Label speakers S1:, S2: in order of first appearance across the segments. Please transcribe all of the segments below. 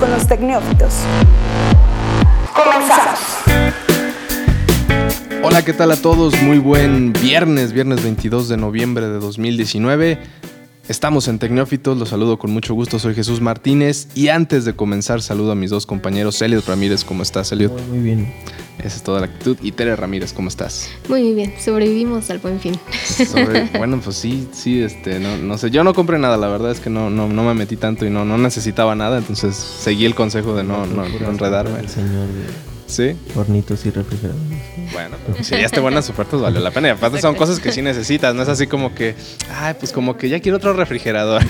S1: Con los Tecnófitos. Comenzamos.
S2: Hola, ¿qué tal a todos? Muy buen viernes, viernes 22 de noviembre de 2019. Estamos en Tecnófitos, los saludo con mucho gusto, soy Jesús Martínez y antes de comenzar saludo a mis dos compañeros, Elliot Ramírez, ¿cómo estás, Elliot?
S3: Muy, muy bien.
S2: Esa es toda la actitud. Y Tere Ramírez, ¿cómo estás?
S4: Muy bien, sobrevivimos al buen fin.
S2: Sobre- bueno, pues sí, sí, este, no, no sé, yo no compré nada, la verdad es que no, no, no me metí tanto y no, no necesitaba nada, entonces seguí el consejo de no, no, no enredarme.
S3: El señor de
S2: ¿Sí?
S3: hornitos y refrigeradores.
S2: Bueno, pero si ya te buenas ofertas, valió la pena. Y aparte son cosas que sí necesitas, no es así como que, ay, pues como que ya quiero otro refrigerador.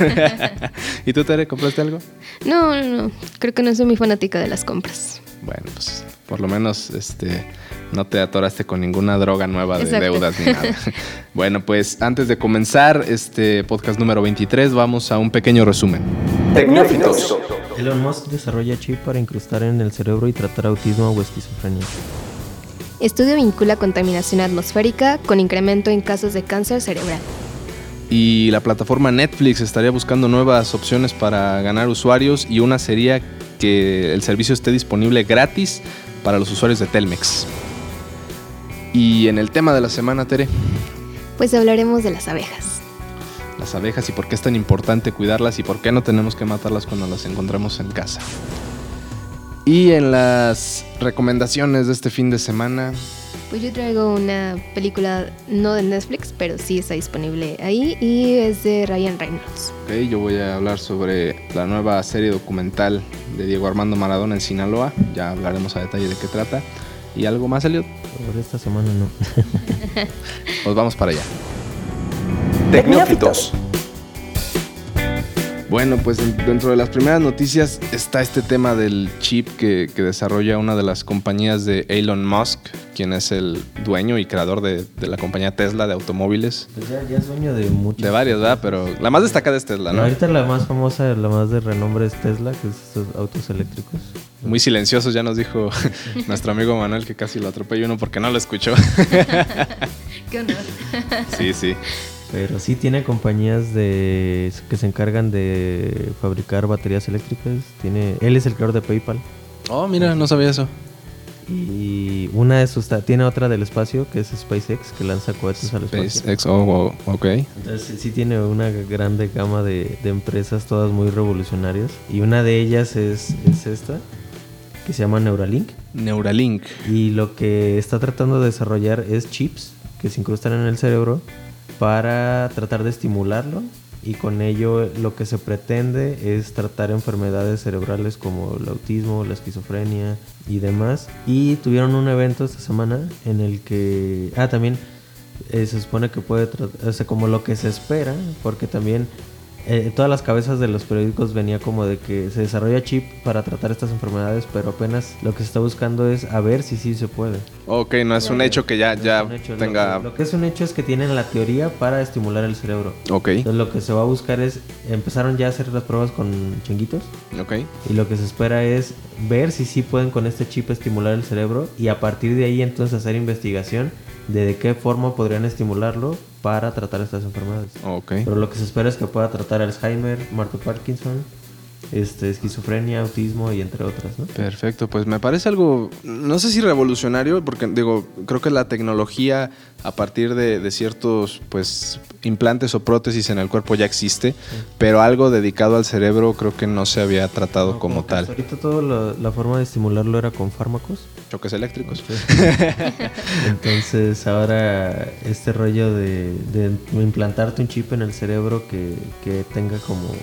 S2: ¿Y tú, Tere, compraste algo?
S4: No, no, no, creo que no soy muy fanática de las compras.
S2: Bueno, pues por lo menos este no te atoraste con ninguna droga nueva de
S4: Exacto.
S2: deudas ni nada. bueno, pues antes de comenzar este podcast número 23, vamos a un pequeño resumen.
S1: Tecnófitos.
S3: Elon Musk desarrolla chip para incrustar en el cerebro y tratar autismo o esquizofrenia.
S4: Estudio vincula contaminación atmosférica con incremento en casos de cáncer cerebral.
S2: Y la plataforma Netflix estaría buscando nuevas opciones para ganar usuarios y una sería que el servicio esté disponible gratis para los usuarios de Telmex. Y en el tema de la semana, Tere,
S4: Pues hablaremos de las abejas.
S2: las abejas y por qué es tan importante cuidarlas y por qué no tenemos que matarlas cuando las encontramos en casa. Y en las recomendaciones de este fin de semana,
S4: Pues yo traigo una película no de Netflix, pero sí está disponible ahí y es de Ryan Reynolds.
S2: ok, yo voy a hablar sobre la nueva serie documental de Diego Armando Maradona en Sinaloa. Ya hablaremos a detalle de qué trata. ¿Y algo más, Elliot?
S3: Por esta semana no.
S2: Pues vamos para allá.
S1: Tecnófitos.
S2: Bueno, pues en- dentro de las primeras noticias está este tema del chip que, que desarrolla una de las compañías de Elon Musk, quien es el dueño y creador de, de la compañía Tesla de automóviles.
S3: Pues ya, ya es dueño de muchos.
S2: De varias, ¿verdad? Pero la más destacada es Tesla, ¿no?
S3: Ahorita la más famosa, la más de renombre es Tesla, que es estos autos eléctricos.
S2: Muy silenciosos, ya nos dijo nuestro amigo Manuel que casi lo atropelló uno porque no lo escuchó.
S4: ¿Qué honor?
S2: sí, sí.
S3: Pero sí tiene compañías de que se encargan de fabricar baterías eléctricas. Tiene, él es el creador de PayPal.
S2: Oh, mira, no sabía eso.
S3: Y una de sus tiene otra del espacio que es SpaceX que lanza cohetes al espacio.
S2: SpaceX, oh, wow, ok.
S3: Entonces sí- sí tiene una grande gama de, de empresas, todas muy revolucionarias. Y una de ellas es, es esta, que se llama Neuralink.
S2: Neuralink.
S3: Y lo que está tratando de desarrollar es chips que se incrustan en el cerebro para tratar de estimularlo. Y con ello lo que se pretende es tratar enfermedades cerebrales como el autismo, la esquizofrenia y demás. Y tuvieron un evento esta semana en el que... Ah, también eh, se supone que puede tratar, o sea, como lo que se espera, porque también eh, todas las cabezas de los periódicos venía como de que se desarrolla chip para tratar estas enfermedades, pero apenas lo que se está buscando es a ver si sí se puede.
S2: Ok, no es un hecho que ya,
S3: No
S2: ya
S3: hecho, lo
S2: tenga...
S3: que- Lo, que es un hecho es que tienen la teoría para estimular el cerebro.
S2: Ok,
S3: Entonces lo que se va a buscar es, empezaron ya a hacer las pruebas con chinguitos
S2: ok.
S3: y lo que se espera es ver si sí pueden con este chip estimular el cerebro y a partir de ahí entonces hacer investigación de qué forma podrían estimularlo para tratar estas enfermedades.
S2: Ok.
S3: Pero lo que se espera es que pueda tratar Alzheimer, Marco Parkinson, este, esquizofrenia, autismo y entre otras, ¿no?
S2: Perfecto, pues me parece algo, no sé si revolucionario, porque digo, creo que la tecnología a partir de, de ciertos pues implantes o prótesis en el cuerpo ya existe, pero algo dedicado al cerebro creo que no se había tratado
S3: No,
S2: como
S3: hasta
S2: tal.
S3: Ahorita toda la forma de estimularlo era con fármacos.
S2: Choques eléctricos.
S3: Entonces ahora este rollo de, de implantarte un chip en el cerebro que, que tenga como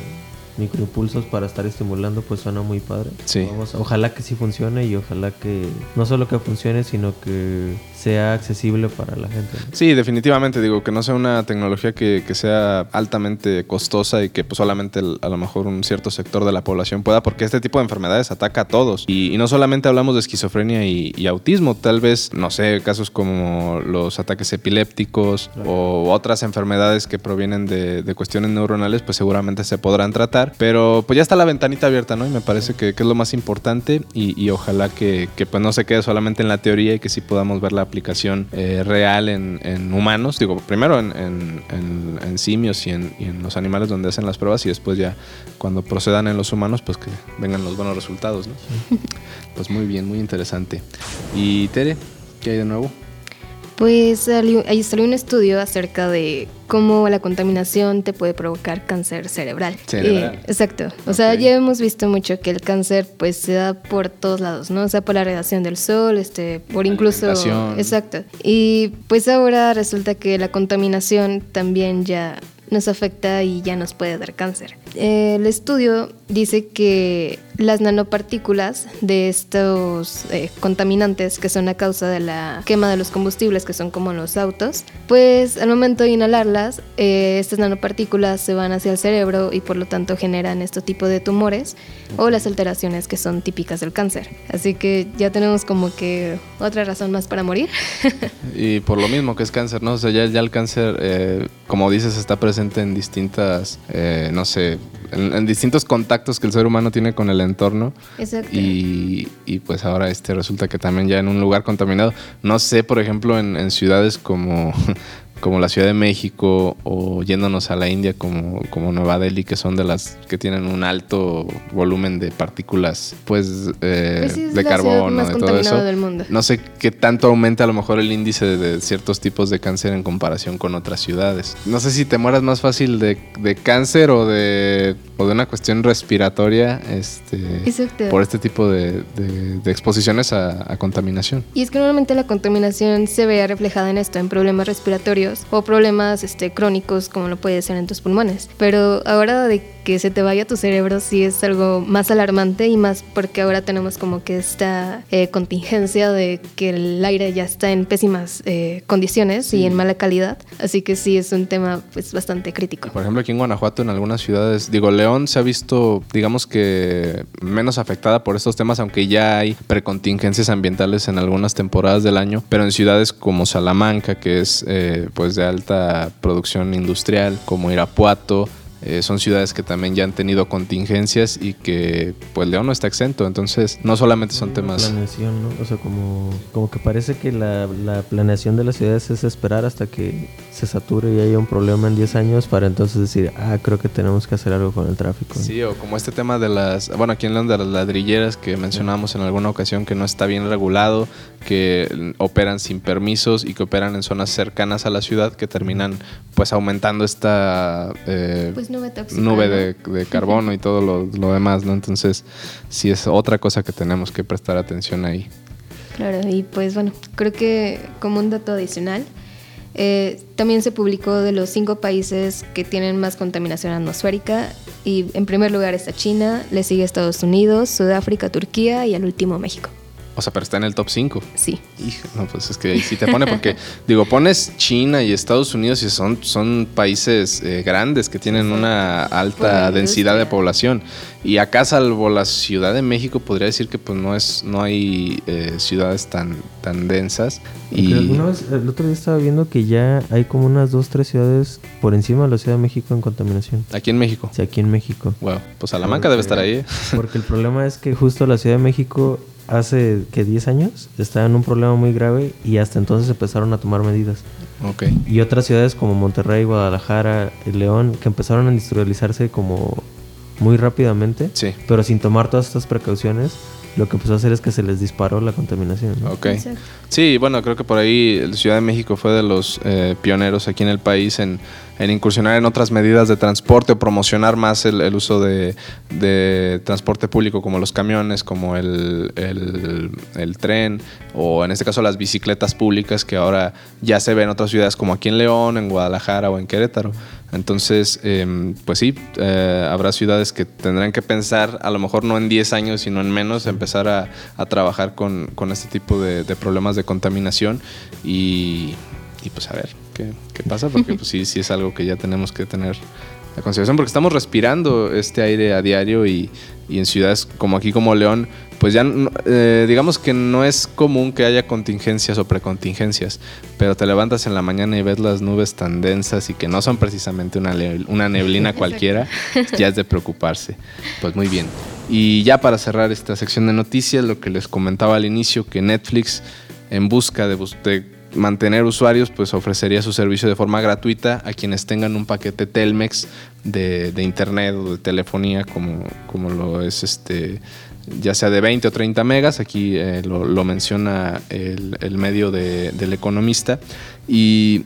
S3: microimpulsos para estar estimulando, pues suena muy padre.
S2: Sí.
S3: Vamos, ojalá que sí funcione y ojalá que no solo que funcione, sino que sea accesible para la gente. ¿no?
S2: Sí, definitivamente, digo, que no sea una tecnología que, que sea altamente costosa y que pues, solamente el- a lo mejor un cierto sector de la población pueda, porque este tipo de enfermedades ataca a todos. Y, y no solamente hablamos de esquizofrenia y, y autismo, tal vez, no sé, casos como los ataques epilépticos o otras enfermedades que provienen de, de cuestiones neuronales, pues seguramente se podrán tratar. Pero pues ya está la ventanita abierta, ¿no? Y me parece que, que es lo más importante y, y ojalá que, que, pues no se quede solamente en la teoría y que sí podamos ver la aplicación eh, real en, en humanos. Digo, primero en, en- simios y en, y en los animales donde hacen las pruebas y después ya cuando procedan en los humanos, pues que vengan los buenos resultados, ¿no? Pues muy bien, muy interesante. Y Tere, ¿qué hay de nuevo?
S4: Pues salió- ahí salió un estudio acerca de cómo la contaminación te puede provocar cáncer cerebral.
S2: Cerebral.
S4: Eh, exacto. O sea, ya hemos visto mucho que el cáncer pues se da por todos lados, ¿no? O sea, por la radiación del sol, este, por incluso... Exacto. Y pues ahora resulta que la contaminación también ya nos afecta y ya nos puede dar cáncer. Eh, el estudio dice que las nanopartículas de estos eh, contaminantes que son a causa de la quema de los combustibles que son como los autos, pues al momento de inhalarlas, eh, estas nanopartículas se van hacia el cerebro y por lo tanto generan este tipo de tumores o las alteraciones que son típicas del cáncer. Así que ya tenemos como que otra razón más para morir.
S2: Y por lo mismo que es cáncer, ¿no? O sea, ya, ya el cáncer, eh, como dices, está presente en distintas, eh, no sé, en, en distintos contactos que el ser humano tiene con el entorno.
S4: Exacto.
S2: Y, y, pues ahora este resulta que también ya en un lugar contaminado. No sé, por ejemplo, en, en ciudades como, como la Ciudad de México o yéndonos a la India como, como Nueva Delhi, que son de las que tienen un alto volumen de partículas, pues, eh,
S4: Pues sí,
S2: de carbono, de todo eso.
S4: del mundo.
S2: No sé qué tanto aumenta a lo mejor el índice de ciertos tipos de cáncer en comparación con otras ciudades. No sé si te mueras más fácil de, de cáncer o de, o de una cuestión respiratoria este,
S4: Exacto.
S2: por este tipo de, de- de exposiciones a, a contaminación.
S4: Y es que normalmente la contaminación se ve reflejada en esto, en problemas respiratorios o problemas este, crónicos como lo puede ser en tus pulmones. Pero ahora de que se te vaya tu cerebro sí es algo más alarmante y más porque ahora tenemos como que esta eh, contingencia de que el aire ya está en pésimas eh, condiciones y en mala calidad. Así que sí es un tema pues bastante crítico.
S2: Por ejemplo, aquí en Guanajuato, en algunas ciudades, digo, León se ha visto, digamos que menos afectada por estos temas, aunque ya hay precontingencias ambientales en algunas temporadas del año, pero en ciudades como Salamanca, que es eh, pues de alta producción industrial, como Irapuato, eh, son ciudades que también ya han tenido contingencias y que pues León no está exento, entonces no solamente son temas...
S3: Planeación, ¿no? O sea, como, como que parece que la, la planeación de las ciudades es esperar hasta que se sature y haya un problema en 10 años para entonces decir, ah, creo que tenemos que hacer algo con el tráfico. ¿no?
S2: Sí, o como este tema de las, bueno, aquí en León de las ladrilleras que mencionamos en alguna ocasión que no está bien regulado, que operan sin permisos y que operan en zonas cercanas a la ciudad que terminan pues aumentando esta eh,
S4: Pues nube tóxica.
S2: nube
S4: ¿no?
S2: de, de carbono y todo lo, lo demás, ¿no? Entonces sí es otra cosa que tenemos que prestar atención ahí.
S4: Claro, y pues bueno, creo que como un dato adicional, eh, también se publicó de los cinco países que tienen más contaminación atmosférica y en primer lugar está China, le sigue Estados Unidos, Sudáfrica, Turquía y al último México.
S2: O sea, pero está en el top 5.
S4: Sí,
S2: Hijo, no, pues es que ahí sí te pone porque, digo, pones China y Estados Unidos y son, son países eh, grandes que tienen una
S4: Por
S2: alta densidad de población. Y acá, salvo la Ciudad de México, podría decir que pues no es no hay eh, ciudades tan, tan densas. Y
S3: vez, el otro día estaba viendo que ya hay como unas dos, tres ciudades por encima de la Ciudad de México en contaminación.
S2: aquí en México.
S3: Sea, aquí en México.
S2: Wow, pues Salamanca debe estar ahí. ¿eh?
S3: Porque el problema es que justo la Ciudad de México hace que 10 años estaba en un problema muy grave y hasta entonces empezaron a tomar medidas.
S2: Ok.
S3: Y otras ciudades como Monterrey, Guadalajara, y León, que empezaron a industrializarse como muy rápidamente,
S2: Sí.
S3: pero sin tomar todas estas precauciones, lo que empezó a hacer es que se les disparó la contaminación. ¿no?
S2: Ok. Sí, bueno, creo que por ahí el Ciudad de México fue de los eh, pioneros aquí en el país en, en incursionar en otras medidas de transporte o promocionar más el, el uso de, de transporte público como los camiones, como el, el- el tren o en este caso las bicicletas públicas que ahora ya se ven en otras ciudades como aquí en León, en Guadalajara o en Querétaro. Entonces, em, pues sí, eh, habrá ciudades que tendrán que pensar, a lo mejor no en 10 años, sino en menos, empezar a, trabajar con, con este tipo de, problemas de contaminación. Y, y, pues a ver qué, qué pasa, porque pues sí, sí es algo que ya tenemos que tener a consideración, porque estamos respirando este aire a diario y, y en ciudades como aquí, como León, pues ya eh, digamos que no es común que haya contingencias o precontingencias, pero te levantas en la mañana y ves las nubes tan densas y que no son precisamente una, una neblina cualquiera, ya es de preocuparse. Pues muy bien. Y ya para cerrar esta sección de noticias, lo que les comentaba al inicio, que Netflix, en busca de, bus- de mantener usuarios, pues ofrecería su servicio de forma gratuita a quienes tengan un paquete Telmex de, internet o de telefonía, como, como lo es este ya sea de 20 o 30 megas, aquí eh, lo, menciona el, medio de- del economista. Y,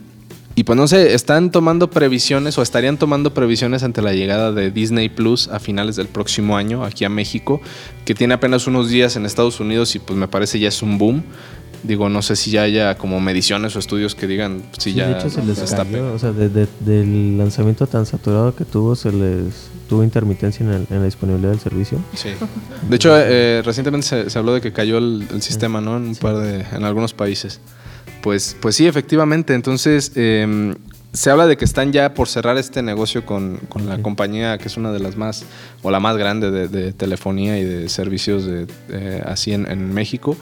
S2: y pues no sé, están tomando previsiones o estarían tomando previsiones ante la llegada de Disney Plus a finales del próximo año aquí a México, que tiene apenas unos días en Estados Unidos y pues me parece ya es un boom. Digo, no sé si ya haya como mediciones o estudios que digan si
S3: Sí,
S2: ya
S3: de hecho se les
S2: está
S3: cayó, o sea, de- de- del lanzamiento tan saturado que tuvo, se les tuvo intermitencia en, el- en la disponibilidad del servicio.
S2: Sí. De hecho, eh, recientemente se, se habló de que cayó el, el sistema, ¿no? En un par de, en algunos países. Pues, pues sí, efectivamente. Entonces, eh, se habla de que están ya por cerrar este negocio con, con la compañía que es una de las más, o la más grande de, de telefonía y de servicios de, eh, así en, en México.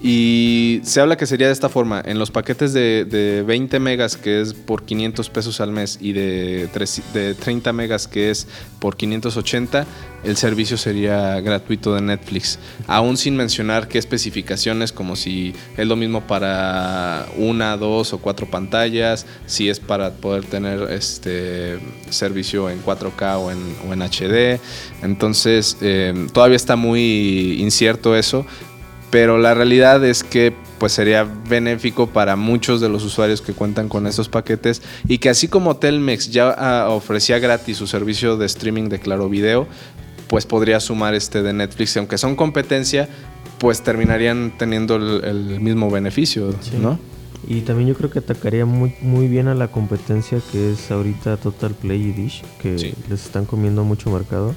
S2: Y se habla que sería de esta forma, en los paquetes de, de 20 megas que es por 500 pesos al mes y de, tres- de 30 megas que es por 580, el servicio sería gratuito de Netflix, aún sin mencionar qué especificaciones, como si es lo mismo para una, dos o cuatro pantallas, si es para poder tener este servicio en 4K o en, en HD. Entonces, eh, todavía está muy incierto eso, pero la realidad es que pues sería benéfico para muchos de los usuarios que cuentan con estos paquetes y que así como Telmex ya ah, ofrecía gratis su servicio de streaming de Claro Video, pues podría sumar este de Netflix, y aunque son competencia, pues terminarían teniendo el, el mismo beneficio,
S3: Sí.
S2: ¿no?
S3: Y también yo creo que atacaría muy, muy bien a la competencia que es ahorita Total Play y Dish, que
S2: Sí.
S3: les están comiendo mucho mercado.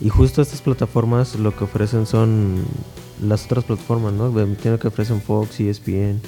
S3: Y justo estas plataformas lo que ofrecen son las otras plataformas, ¿no? Ve- Tienen que ofrecen Fox, ESPN.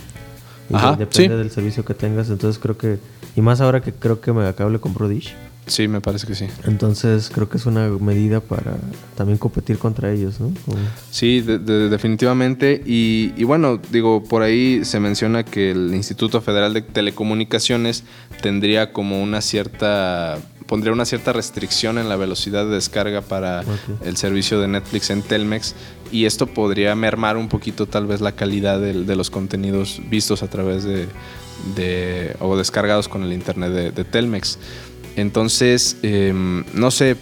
S3: Y
S2: Ajá, sí.
S3: depende del servicio que tengas. Entonces creo que. Y más ahora que creo que Megacable compró Dish.
S2: Sí, me parece que sí.
S3: Entonces creo que es una medida para también competir contra ellos, ¿no? Como-
S2: Sí, de- de- definitivamente. Y, y bueno, digo, por ahí se menciona que el Instituto Federal de Telecomunicaciones tendría como una cierta pondría una cierta restricción en la velocidad de descarga para el servicio de Netflix en Telmex y esto podría mermar un poquito tal vez la calidad de, los contenidos vistos a través de, de- o descargados con el internet de, de Telmex. Entonces, em, no sé,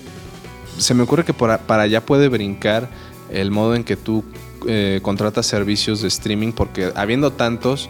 S2: se me ocurre que por para allá puede brincar el modo en que tú eh, contratas servicios de streaming, porque habiendo tantos,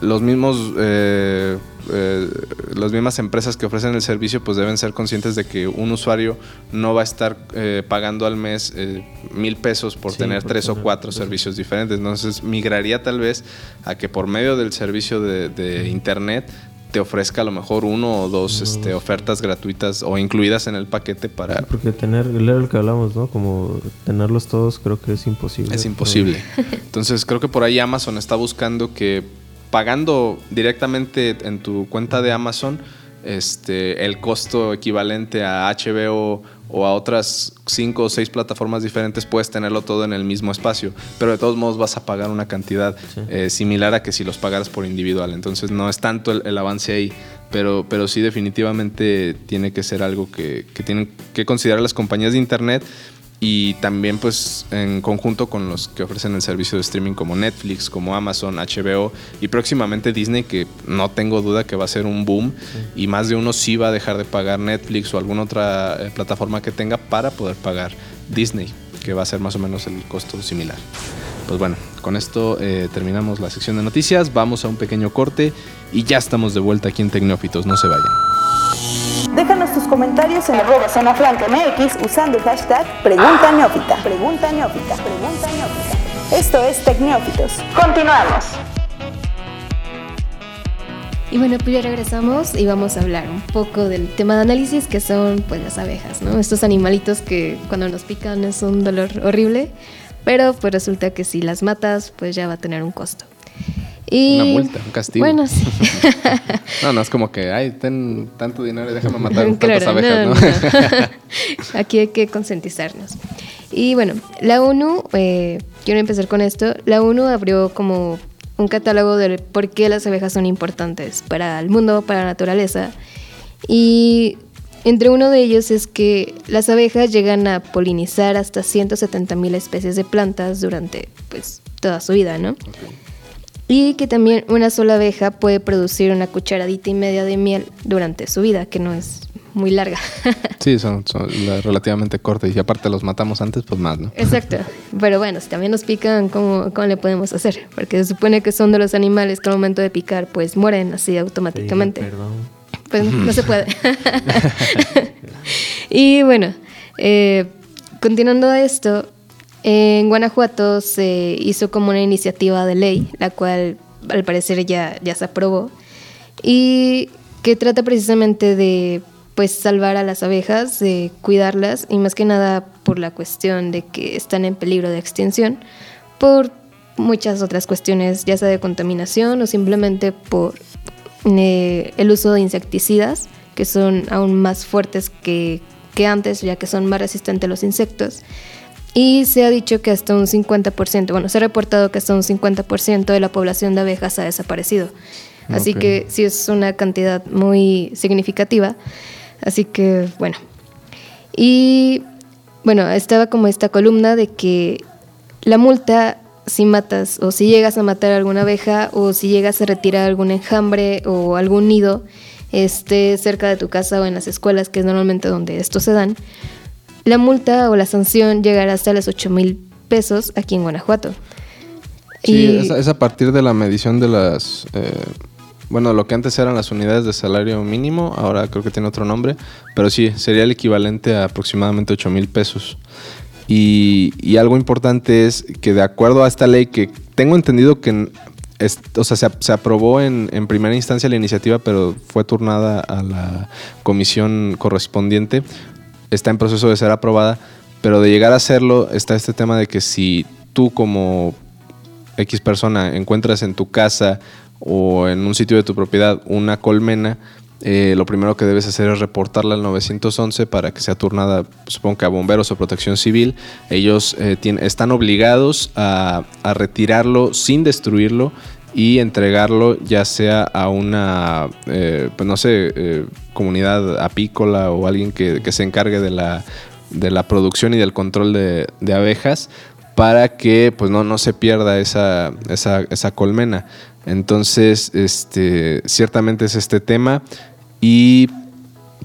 S2: los mismos, eh, eh, las mismas empresas que ofrecen el servicio, pues deben ser conscientes de que un usuario no va a estar eh, pagando al mes eh, mil pesos por
S3: Sí,
S2: tener
S3: por
S2: tres o cuatro servicios diferentes. Entonces, migraría tal vez a que por medio del servicio de, de internet te ofrezca a lo mejor uno o dos este, ofertas gratuitas o incluidas en el paquete para,
S3: Porque tener, era lo que hablamos, ¿no? Como tenerlos todos creo que es imposible.
S2: Es imposible. Entonces creo que por ahí Amazon está buscando que pagando directamente en tu cuenta de Amazon este, el costo equivalente a HBO o a otras cinco o seis plataformas diferentes puedes tenerlo todo en el mismo espacio, pero de todos modos vas a pagar una cantidad
S3: Sí.
S2: eh, similar a que si los pagaras por individual. Entonces no es tanto el, el avance ahí, pero, pero sí definitivamente tiene que ser algo que, que tienen que considerar las compañías de Internet y también pues en conjunto con los que ofrecen el servicio de streaming como Netflix, como Amazon, HBO y próximamente Disney que no tengo duda que va a ser un boom y más de uno sí va a dejar de pagar Netflix o alguna otra eh, plataforma que tenga para poder pagar Disney que va a ser más o menos el costo similar. Pues bueno, con esto eh, terminamos la sección de noticias, vamos a un pequeño corte y ya estamos de vuelta aquí en Tecnófitos, no se vayan.
S1: Déjanos tus comentarios en arroba zona franca usando el hashtag Pregunta Neófita. Pregunta Neófita. Pregunta Neófita. Esto es Tecneófitos. Continuamos.
S4: Y bueno, pues ya regresamos y vamos a hablar un poco del tema de análisis que son pues las abejas, ¿no? Estos animalitos que cuando nos pican es un dolor horrible, pero pues resulta que si las matas pues ya va a tener un costo. Y,
S2: Una multa, un castigo.
S4: Bueno, sí.
S2: No, no es como que, ay, ten tanto dinero y déjame matar
S4: Claro,
S2: tantas abejas, ¿no?
S4: no. Aquí hay que concientizarnos. Y bueno, la ONU, eh, quiero empezar con esto, la ONU abrió como un catálogo de por qué las abejas son importantes para el mundo, para la naturaleza. Y entre uno de ellos es que las abejas llegan a polinizar hasta 170 mil especies de plantas durante pues, toda su vida, ¿no? Y que también una sola abeja puede producir una cucharadita y media de miel durante su vida, que no es muy larga.
S2: sí, son, relativamente cortas y aparte los matamos antes, pues más, ¿no?
S4: Exacto. Pero bueno, si también nos pican, ¿cómo, ¿cómo, le podemos hacer? Porque se supone que son de los animales que al momento de picar, pues mueren así automáticamente. perdón. Pues no se puede. y bueno, eh, continuando esto, en Guanajuato se hizo como una iniciativa de ley, la cual al parecer ya, ya se aprobó, y que trata precisamente de pues salvar a las abejas, de cuidarlas, y más que nada por la cuestión de que están en peligro de extinción, por muchas otras cuestiones, ya sea de contaminación o simplemente por eh, el uso de insecticidas, que son aún más fuertes que, que antes, ya que son más resistentes a los insectos. Y se ha dicho que hasta un 50%, bueno, se ha reportado que hasta un 50% de la población de abejas ha desaparecido. Así que sí es una cantidad muy significativa. Así que, bueno. Y bueno, estaba como esta columna de que la multa si matas o si llegas a matar a alguna abeja o si llegas a retirar algún enjambre o algún nido esté cerca de tu casa o en las escuelas, que es normalmente donde estos se dan, la multa o la sanción llegará hasta los 8 mil pesos aquí en Guanajuato.
S2: Sí, es, a partir de la medición de las... Eh, bueno, lo que antes eran las unidades de salario mínimo, ahora creo que tiene otro nombre, pero sí, sería el equivalente a aproximadamente 8 mil pesos. Y, algo importante es que de acuerdo a esta ley, que tengo entendido que o sea, se, aprobó en, en, primera instancia la iniciativa, pero fue turnada a la comisión correspondiente está en proceso de ser aprobada, pero de llegar a hacerlo está este tema de que si tú como X persona encuentras en tu casa o en un sitio de tu propiedad una colmena, eh, lo primero que debes hacer es reportarla al 911 para que sea turnada, supongo que a bomberos o protección civil. Ellos eh, están obligados a, retirarlo sin destruirlo y entregarlo ya sea a una, eh, pues no sé, eh, comunidad apícola o alguien que, se encargue de la, de la, producción y del control de, abejas para que pues no, no se pierda esa, esa, esa, colmena. Entonces, este, ciertamente es este tema y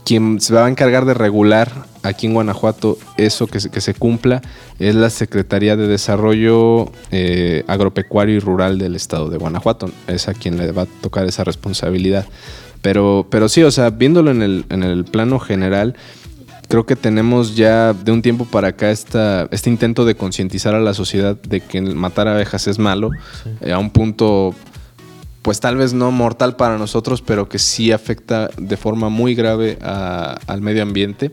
S2: quien se va a encargar de regular aquí en Guanajuato eso que se, que se cumpla es la Secretaría de Desarrollo eh, Agropecuario y Rural del Estado de Guanajuato. Es a quien le va a tocar esa responsabilidad. Pero, pero sí, o sea, viéndolo en el, en el plano general, creo que tenemos ya de un tiempo para acá esta, este intento de concientizar a la sociedad de que matar abejas es malo, eh, a un punto pues tal vez no mortal para nosotros, pero que sí afecta de forma muy grave al medio ambiente,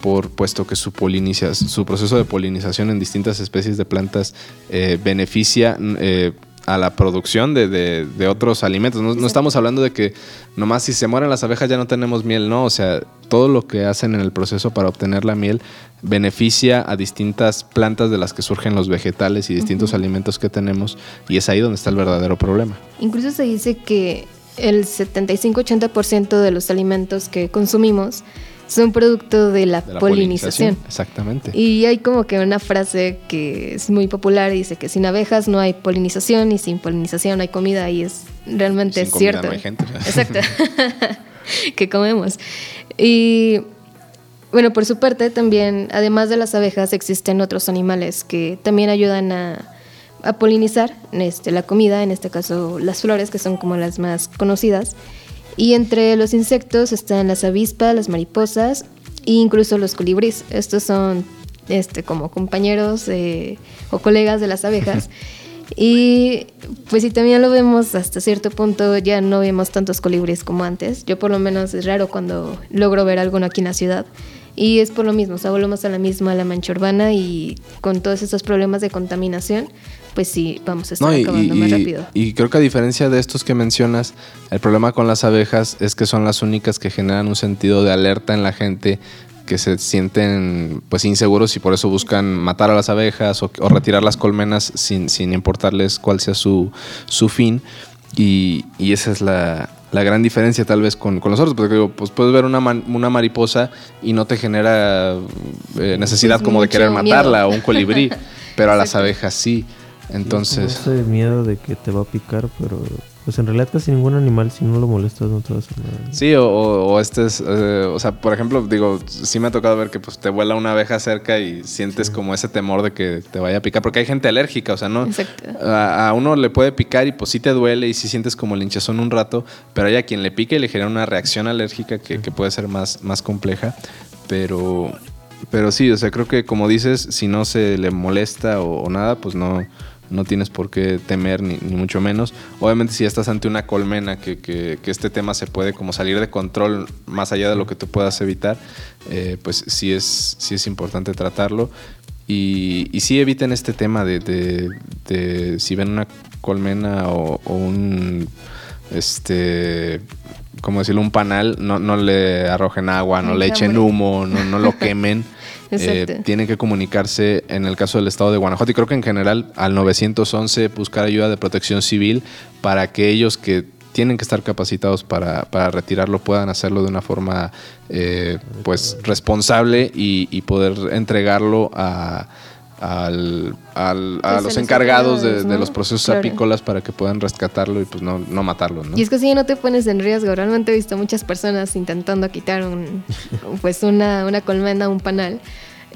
S2: por puesto que su, su proceso de polinización en distintas especies de plantas eh, beneficia eh, a la producción de, otros alimentos. No, estamos hablando de que nomás si se mueren las abejas ya no tenemos miel, no, o sea, todo lo que hacen en el proceso para obtener la miel beneficia a distintas plantas de las que surgen los vegetales y distintos alimentos que tenemos y es ahí donde está el verdadero problema.
S4: Incluso se dice que el 75-80% de los alimentos que consumimos son producto de la, polinización.
S2: Exactamente.
S4: Y hay como que una frase que es muy popular y dice que sin abejas no hay polinización y sin polinización no hay comida y es realmente cierto. No hay gente. Exacto. que comemos. Y bueno, por su parte también, además de las abejas, existen otros animales que también ayudan a, a polinizar este, la comida, en este caso las flores, que son como las más conocidas. Y entre los insectos están las avispas, las mariposas e incluso los colibríes. Estos son este, como compañeros eh, o colegas de las abejas. Y pues si también lo vemos hasta cierto punto, ya no vemos tantos colibríes como antes. Yo por lo menos es raro cuando logro ver alguno aquí en la ciudad. Y es por lo mismo, o sea, volvemos a la misma, a la mancha urbana y con todos estos problemas de contaminación, pues sí, vamos a estar acabando más rápido.
S2: Y creo que a diferencia de estos que mencionas, el problema con las abejas es que son las únicas que generan un sentido de alerta en la gente que se sienten pues inseguros y por eso buscan matar a las abejas o, retirar las colmenas sin, sin importarles cuál sea su, su fin. Y, y, esa es la, la gran diferencia tal vez con, con los otros, porque digo, pues puedes ver una, man- una mariposa y no te genera eh, necesidad
S4: Pues
S2: como de querer matarla o un colibrí, pero a las abejas sí. Entonces,
S3: ese miedo de que te va a picar, pero pues en realidad casi ningún animal, si no lo molestas, no te va a hacer nada.
S2: sí, o, o, o este es, eh, o sea, por ejemplo, digo, sí me ha tocado ver que pues te vuela una abeja cerca y sientes como ese temor de que te vaya a picar, porque hay gente alérgica, o sea, no,
S4: Exacto.
S2: a, a uno le puede picar y pues sí te duele y sí sientes como el hinchazón un rato, pero hay a quien le pica y le genera una reacción alérgica que, que puede ser más, más compleja. Pero, pero sí, o sea, creo que como dices, si no se le molesta o, o nada, pues no, no tienes por qué temer, ni, ni mucho menos. Obviamente si ya estás ante una colmena, que, que- que este tema se puede como salir de control más allá de lo que tú puedas evitar, eh, pues sí es, sí es importante tratarlo. Y, y sí eviten este tema de, de- de si ven una colmena o, o un, este, ¿cómo decirlo? Un panal, no, no le arrojen agua, no le echen humo, no, no lo quemen. Eh, tienen que comunicarse en el caso del estado de Guanajuato y creo que en general al 911 buscar ayuda de protección civil para que ellos que tienen que estar capacitados para, para retirarlo puedan hacerlo de una forma eh, pues responsable y poder entregarlo a, al- al- a
S4: Pues
S2: los encargados de, los procesos
S4: Claro.
S2: apícolas para que puedan rescatarlo y pues no, no matarlo, ¿no?
S4: Y es que si no te pones en riesgo, realmente he visto muchas personas intentando quitar un, pues una, una colmena, un panal,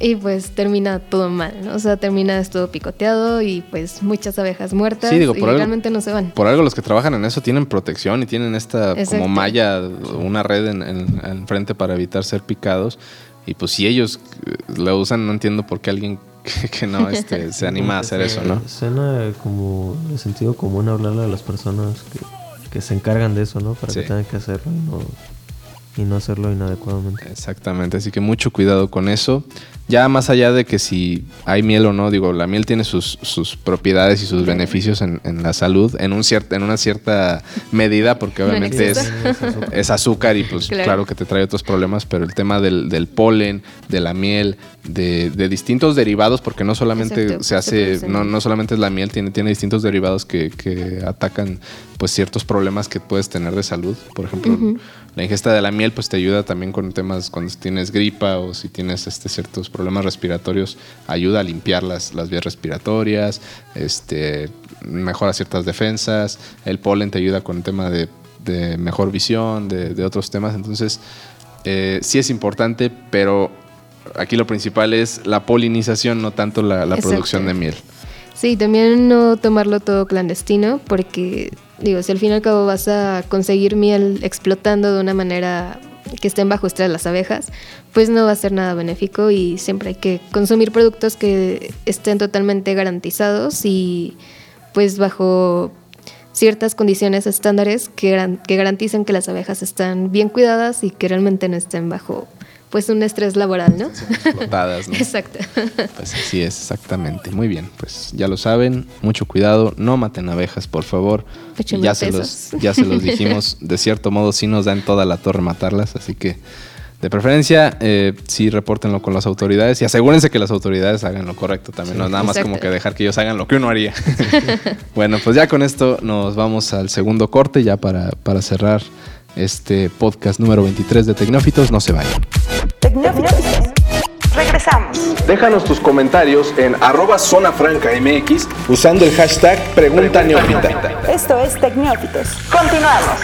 S4: y pues termina todo mal, ¿no? O sea, termina todo picoteado y pues muchas abejas muertas
S2: Sí, digo,
S4: y
S2: por algo-
S4: realmente no se van.
S2: Por algo los que trabajan en eso tienen protección y tienen esta como malla, una red en, en- en frente para evitar ser picados. Y pues si ellos eh, lo usan, no entiendo por qué alguien que, que no este, se anima a hacer eso, ¿no?
S3: Suena como de sentido común hablarle a las personas que, que se encargan de eso, ¿no? Para
S2: Sí.
S3: que tengan que hacerlo y no, y no hacerlo inadecuadamente.
S2: Exactamente, así que mucho cuidado con eso. Ya más allá de que si hay miel o no, digo, la miel tiene sus, sus propiedades y sus beneficios en, en la salud, en, un cier- en una cierta medida, porque obviamente es, es azúcar y pues claro.
S4: Claro.
S2: que te trae otros problemas, pero el tema del, del polen, de la miel, de, de distintos derivados, porque no solamente
S4: Exacto,
S2: se hace, no, no solamente es la miel, tiene, tiene distintos derivados que, que atacan pues ciertos problemas que puedes tener de salud. Por ejemplo, la ingesta de la miel pues te ayuda también con temas cuando tienes gripa o si tienes este, ciertos problemas respiratorios, ayuda a limpiar las, las vías respiratorias, este, mejora ciertas defensas, el polen te ayuda con el tema de, de mejor visión, de, de otros temas, entonces eh, sí es importante, pero aquí lo principal es la polinización, no tanto la, la producción de miel.
S4: Sí, también no tomarlo todo clandestino, porque, digo, si al fin y al cabo vas a conseguir miel explotando de una manera que estén bajo estrés las abejas, pues no va a ser nada benéfico y siempre hay que consumir productos que estén totalmente garantizados y pues bajo ciertas condiciones estándares que, que garanticen que las abejas están bien cuidadas y que realmente no estén bajo pues un estrés laboral, ¿no?
S2: Explotadas, ¿no?
S4: Exacto.
S2: Pues así es, exactamente. Muy bien, pues ya lo saben, mucho cuidado, no maten abejas, por favor.
S4: Ocho
S2: ya se los, ya se los dijimos, de cierto modo sí nos dan toda la torre matarlas, así que de preferencia eh, sí repórtenlo con las autoridades y asegúrense que las autoridades hagan lo correcto también, no nada más como que dejar que ellos hagan lo que uno haría. bueno, pues ya con esto nos vamos al segundo corte, ya para, para cerrar este podcast número 23 de Tecnófitos, no se vayan.
S1: Tecnófitos. Regresamos.
S2: Déjanos tus comentarios en arroba zona franca MX usando el hashtag Pregunta Neófita.
S1: Esto es Tecnófitos. Continuamos.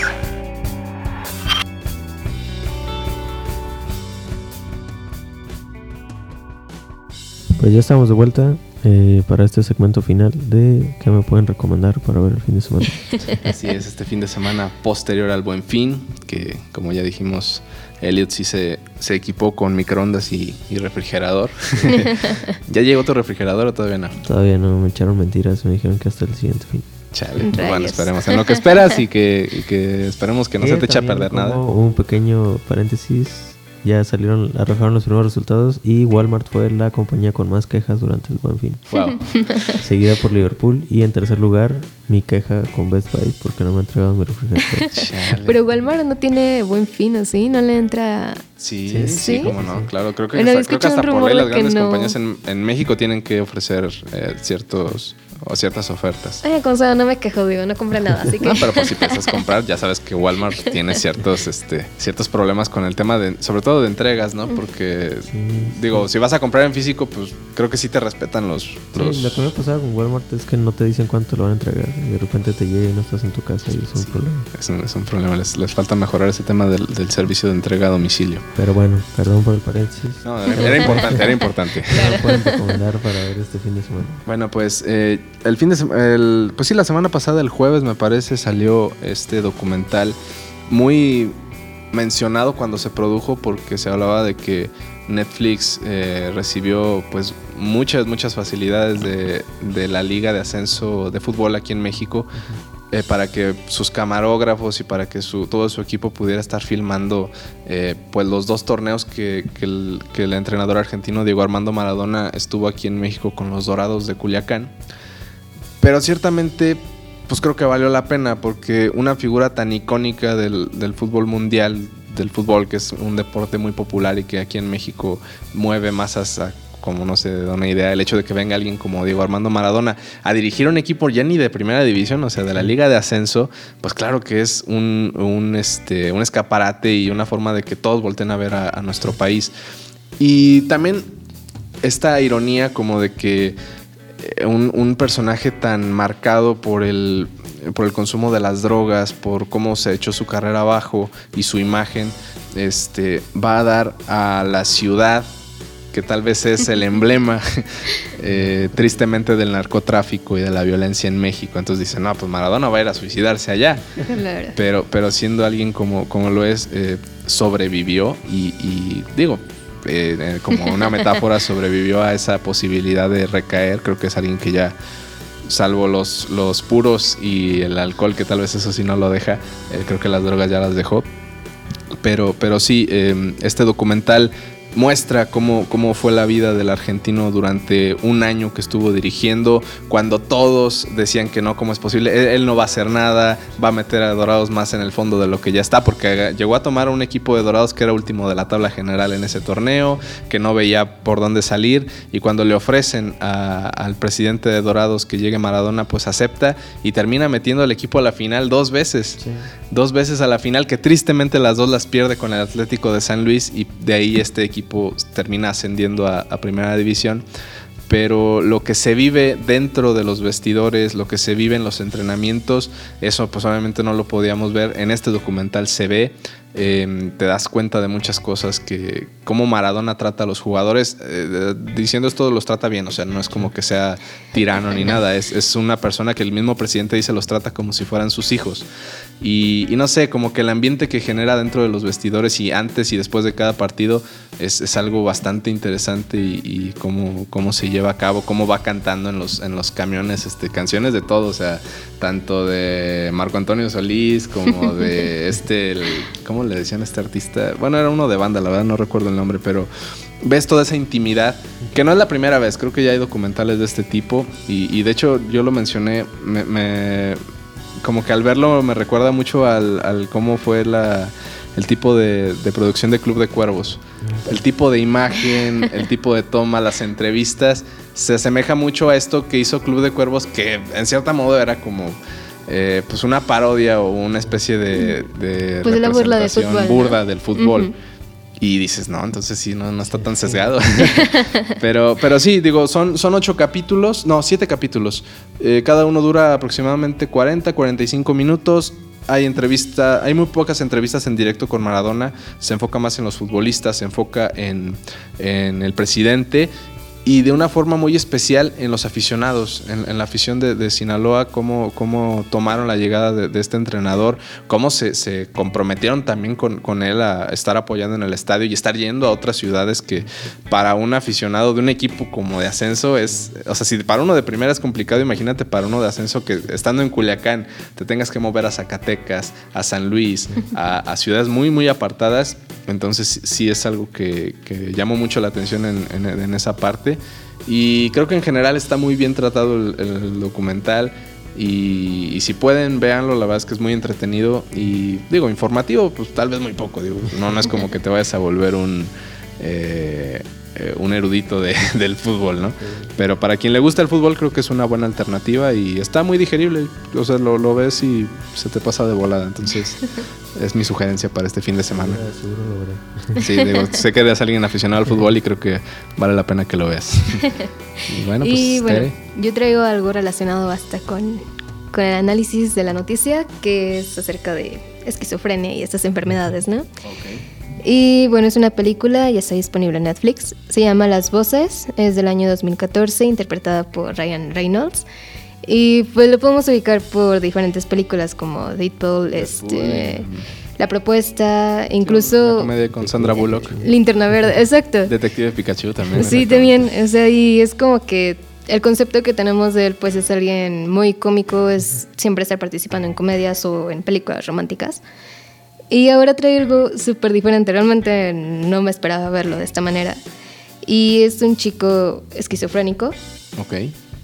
S3: Pues ya estamos de vuelta eh, para este segmento final de qué me pueden recomendar para ver el fin de semana.
S2: Así es, este fin de semana posterior al Buen Fin, que como ya dijimos, Elliot sí se, se equipó con microondas y, y refrigerador. ¿Ya llegó tu refrigerador o todavía no?
S3: Todavía no me echaron mentiras, me dijeron que hasta el siguiente fin.
S2: Chale, bueno, esperemos en lo que esperas y que, y que esperemos que no se te eche a perder nada.
S3: Un pequeño paréntesis. Ya salieron, arrojaron los primeros resultados y Walmart fue la compañía con más quejas durante el buen fin.
S2: Wow.
S3: Seguida por Liverpool y en tercer lugar mi queja con Best Buy porque no me ha entregado mi refrigerador.
S2: Chale.
S4: Pero Walmart no tiene buen fin, ¿o sí? No le entra...
S2: Sí,
S3: Sí.
S2: sí,
S4: ¿Sí?
S2: cómo no, claro. Creo que,
S4: Bueno,
S2: hasta, creo que
S4: escuché un
S2: hasta por ley las grandes
S4: no.
S2: compañías en, en México tienen que ofrecer eh, ciertos o ciertas ofertas.
S4: Ay, sea, no me quejo, digo, no compré nada, así que...
S2: No, pero pues si piensas comprar, ya sabes que Walmart tiene ciertos, este, ciertos problemas con el tema de, sobre todo de entregas, ¿no? Porque, digo, si vas a comprar en físico, pues creo que sí te respetan los,
S3: Sí,
S2: los-
S3: lo que me ha pasado con Walmart es que no te dicen cuánto lo van a entregar. Y de repente te llega y no estás en tu casa y es un problema.
S2: es, un, es un problema. Les, les falta mejorar ese tema del, del servicio de entrega a domicilio.
S3: Pero bueno, perdón por el paréntesis.
S2: No, era, era importante, era importante.
S3: ¿Qué me pueden recomendar para ver este fin de semana?
S2: Bueno, pues eh, el fin de semana, pues sí, la semana pasada, el jueves me parece, salió este documental muy mencionado cuando se produjo porque se hablaba de que Netflix eh, recibió pues muchas, muchas facilidades de, de la liga de ascenso de fútbol aquí en México eh, para que sus camarógrafos y para que su, todo su equipo pudiera estar filmando eh, pues los dos torneos que, que el, que el entrenador argentino Diego Armando Maradona estuvo aquí en México con los Dorados de Culiacán. Pero ciertamente, pues creo que valió la pena porque una figura tan icónica del, del fútbol mundial, del fútbol que es un deporte muy popular y que aquí en México mueve masas a como no se da una idea, el hecho de que venga alguien como Diego Armando Maradona a dirigir un equipo ya ni de primera división, o sea, de la liga de ascenso, pues claro que es un, un, este, un escaparate y una forma de que todos volteen a ver a, a nuestro país. Y también esta ironía como de que eh, un, un personaje tan marcado por el, por el consumo de las drogas, por cómo se echó su carrera abajo y su imagen, este, va a dar a la ciudad que tal vez es el emblema eh, tristemente del narcotráfico y de la violencia en México. Entonces dicen, no, pues Maradona va a ir a suicidarse allá.
S4: Claro.
S2: Pero, pero siendo alguien como, como lo es, eh, sobrevivió y, y digo, eh, eh, como una metáfora, sobrevivió a esa posibilidad de recaer. Creo que es alguien que ya, salvo los, los puros y el alcohol, que tal vez eso sí no lo deja, eh, creo que las drogas ya las dejó. Pero, pero sí, eh, este documental muestra cómo, cómo fue la vida del argentino durante un año que estuvo dirigiendo, cuando todos decían que no, cómo es posible, él, él no va a hacer nada, va a meter a Dorados más en el fondo de lo que ya está, porque llegó a tomar un equipo de Dorados que era último de la tabla general en ese torneo, que no veía por dónde salir, y cuando le ofrecen a- al presidente de Dorados que llegue Maradona, pues acepta y termina metiendo al equipo a la final dos veces
S3: Sí.
S2: dos veces a la final, que tristemente las dos las pierde con el Atlético de San Luis y de ahí este equipo termina ascendiendo a, a primera división. Pero lo que se vive dentro de los vestidores, lo que se vive en los entrenamientos, eso pues obviamente no lo podíamos ver. En este documental se ve, eh, te das cuenta de muchas cosas que cómo Maradona trata a los jugadores, eh, diciendo esto los trata bien, o sea, no es como que sea tirano ni nada, es, es una persona que el mismo presidente dice los trata como si fueran sus hijos. Y, y no sé, como que el ambiente que genera dentro de los vestidores y antes y después de cada partido es, es algo bastante interesante y, y cómo, cómo se lleva a cabo, cómo va cantando en los, en los camiones este, canciones de todo, o sea, tanto de Marco Antonio Solís como de este, el- ¿cómo le decían a este artista? Bueno, era uno de banda, la verdad no recuerdo el nombre, pero ves toda esa intimidad, que no es la primera vez, creo que ya hay documentales de este tipo y, y de hecho yo lo mencioné, me, me- como que al verlo me recuerda mucho al, al cómo fue la, el tipo de, de producción de Club de Cuervos. El tipo de imagen, el tipo de toma, las entrevistas, se asemeja mucho a esto que hizo Club de Cuervos, que en cierta modo era como eh, pues una parodia o una especie de, de
S4: Pues de la burla de fútbol, ¿no?
S2: burda del fútbol. Y dices, no, entonces sí, no, no está tan sesgado. pero, pero sí, digo, son, son ocho capítulos, no, siete capítulos. Eh, cada uno dura aproximadamente 40, 45 minutos. Hay entrevista, hay muy pocas entrevistas en directo con Maradona. Se enfoca más en los futbolistas, se enfoca en, en el presidente y de una forma muy especial en los aficionados, en, la afición de, Sinaloa, cómo, cómo tomaron la llegada de, este entrenador, cómo se, comprometieron también con, él a estar apoyando en el estadio y estar yendo a otras ciudades que para un aficionado de un equipo como de ascenso es, o sea, si para uno de primera es complicado, imagínate para uno de ascenso que estando en Culiacán te tengas que mover a Zacatecas, a San Luis, a, ciudades muy, muy apartadas, entonces sí es algo que, que llamó mucho la atención en, en- en esa parte. Y creo que en general está muy bien tratado el, documental. Y, si pueden, véanlo, la verdad es que es muy entretenido y digo, informativo, pues tal vez muy poco, digo, no, no es como que te vayas a volver un... eh, eh, un erudito de- del fútbol, ¿no? Pero para quien le gusta el fútbol creo que es una buena alternativa y está muy digerible. O sea, lo, lo ves y se te pasa de volada. Entonces, es mi sugerencia para este fin de semana.
S3: Seguro lo veré.
S2: Sí, digo, sé que eres alguien aficionado al fútbol y creo que vale la pena que lo veas. Y bueno, pues
S4: y bueno,
S2: Tere,
S4: yo traigo algo relacionado hasta con, con el análisis de la noticia, que es acerca de esquizofrenia y estas enfermedades, ¿no? Y bueno, es una película, ya está disponible en Netflix. Se llama Las Voces, es del año 2014, interpretada por Ryan Reynolds. Y pues lo podemos ubicar por diferentes películas como Deadpool, este, La Propuesta, incluso
S2: comedia con Sandra Bullock.
S4: Linterna Verde, exacto.
S2: Detective Pikachu también.
S4: Sí, también, o sea, y es como que el concepto que tenemos de él, pues es alguien muy cómico, es siempre estar participando en comedias o en películas románticas. Y ahora trae algo súper diferente, realmente no me esperaba verlo de esta manera. Y es un chico esquizofrénico,
S2: Ok.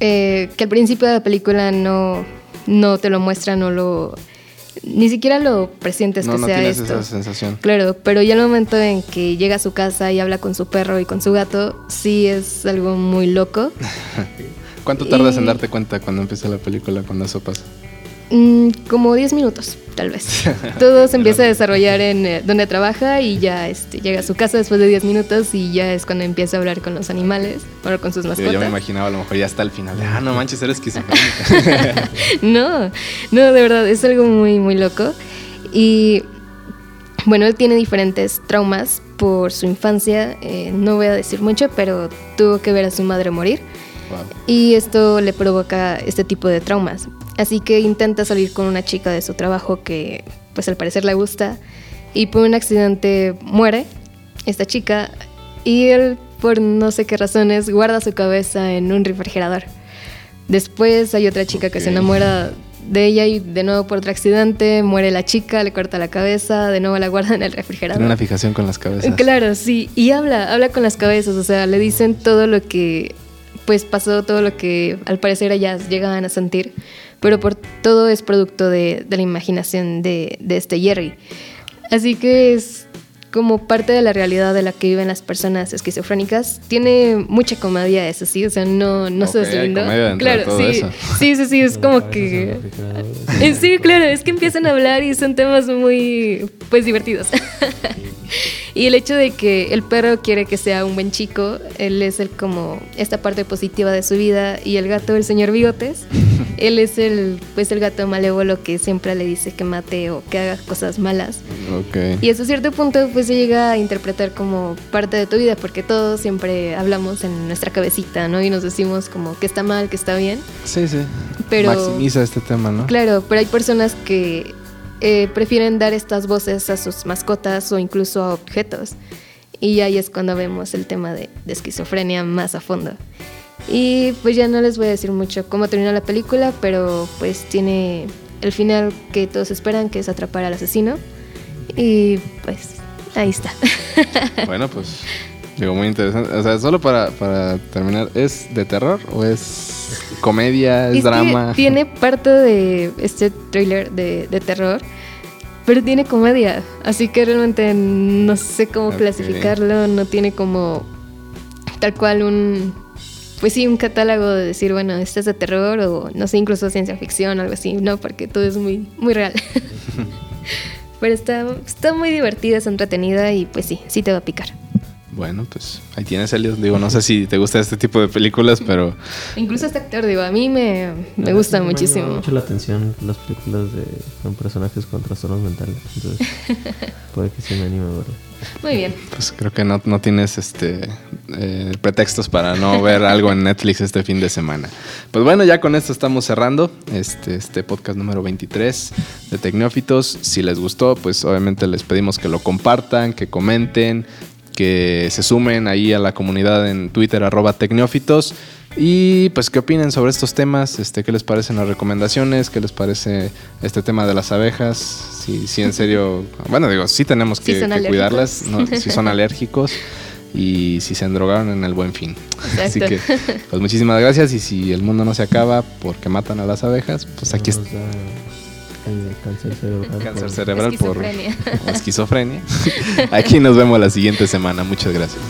S4: Eh, que al principio de la película no, no te lo muestra, no lo... Ni siquiera lo presientes
S2: No,
S4: que
S2: no
S4: sea
S2: tienes
S4: esto.
S2: esa sensación.
S4: Claro, pero ya el momento en que llega a su casa y habla con su perro y con su gato, sí es algo muy loco.
S2: ¿Cuánto tardas en darte cuenta cuando empieza la película, cuando eso pasa?
S4: Mm, como 10 minutos, tal vez. Todo se empieza a desarrollar en eh, donde trabaja y ya este, llega a su casa después de 10 minutos y ya es cuando empieza a hablar con los animales, bueno, con sus mascotas.
S2: yo me imaginaba a lo mejor ya hasta el final. de, Ah, no manches, eres esquizofrénica.
S4: no, no, de verdad, es algo muy, muy loco. Y bueno, él tiene diferentes traumas por su infancia. eh, no voy a decir mucho, pero tuvo que ver a su madre morir.
S2: Wow.
S4: Y esto le provoca este tipo de traumas. Así que intenta salir con una chica de su trabajo que pues al parecer le gusta. Y por un accidente muere esta chica. Y él, por no sé qué razones, guarda su cabeza en un refrigerador. Después hay otra chica que se enamora de ella y de nuevo por otro accidente muere la chica, le corta la cabeza, de nuevo la guarda en el refrigerador.
S2: Tiene una fijación con las cabezas.
S4: Claro, sí. Y habla, habla con las cabezas, o sea, le dicen todo lo que pues pasó, todo lo que al parecer ellas llegaban a sentir, pero por todo es producto de, de la imaginación de, de este Jerry. Así que es como parte de la realidad de la que viven las personas esquizofrénicas. Tiene mucha comedia, eso sí, o sea, no, no se
S2: Ok, hay
S4: deslinda. Claro,
S2: todo
S4: sí,
S2: eso.
S4: sí, sí, sí, es como que... Sí, claro, es que empiezan a hablar y son temas muy, pues, divertidos. y el hecho de que el perro quiere que sea un buen chico, él es el como esta parte positiva de su vida y el gato, el señor Bigotes, él es el, pues, el gato malévolo que siempre le dice que mate o que haga cosas malas.
S2: Ok.
S4: Y hasta cierto punto pues se llega a interpretar como parte de tu vida porque todos siempre hablamos en nuestra cabecita, ¿no? Y nos decimos como que está mal, que está bien.
S2: Sí, sí.
S4: Pero-
S2: Maximiza este tema, ¿no?
S4: Claro, pero hay personas que eh, prefieren dar estas voces a sus mascotas o incluso a objetos. Y ahí es cuando vemos el tema de, de esquizofrenia más a fondo. Y pues ya no les voy a decir mucho cómo termina la película, pero pues tiene el final que todos esperan, que es atrapar al asesino. Y pues ahí está.
S2: Bueno, pues. Digo, muy interesante. O sea, solo para, para terminar, ¿es de terror o es comedia? ¿Es, drama?
S4: tiene parte de este thriller de, de terror, pero tiene comedia. Así que realmente no sé cómo clasificarlo. No tiene como tal cual un. Pues sí, un catálogo de decir, bueno, este es de terror o no sé, incluso ciencia ficción o algo así. No, porque todo es muy, muy real. pero está, está muy divertida, es entretenida y pues sí, sí te va a picar.
S2: Bueno, pues ahí tienes, Elliot. Digo, no sé si te gusta este tipo de películas, pero
S4: Incluso este actor, digo, a mí me, me gusta
S3: Me llama
S4: muchísimo.
S3: mucho la atención las películas de con personajes con trastornos mentales. Entonces, puede que sí me anime a verlo.
S4: Muy bien.
S2: pues creo que no, no tienes este eh, pretextos para no ver algo en Netflix este fin de semana. Pues bueno, ya con esto estamos cerrando este, este podcast número 23 de Tecnófitos. Si les gustó, pues obviamente les pedimos que lo compartan, que comenten, que se sumen ahí a la comunidad en Twitter, arroba Tecnófitos. Y pues qué opinen sobre estos temas, este, qué les parecen las recomendaciones, qué les parece este tema de las abejas, si, si en serio, bueno digo, sí tenemos que, cuidarlas, ¿no? si son alérgicos. y si se endrogaron en el buen fin. Así que, pues muchísimas gracias y si el mundo no se acaba porque matan a las abejas, pues aquí
S3: da, eh, cáncer cerebral.
S2: Cáncer
S3: por-
S2: cerebral Esquizofrenia. Aquí nos vemos la siguiente semana. Muchas gracias.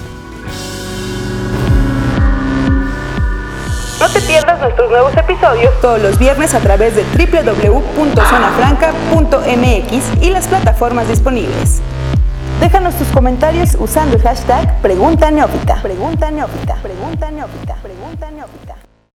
S1: No te pierdas nuestros nuevos episodios todos los viernes a través de www.zonafranca.mx y las plataformas disponibles. Déjanos tus comentarios usando el hashtag Pregunta Neófita. Pregunta Neófita. Pregunta Neófita.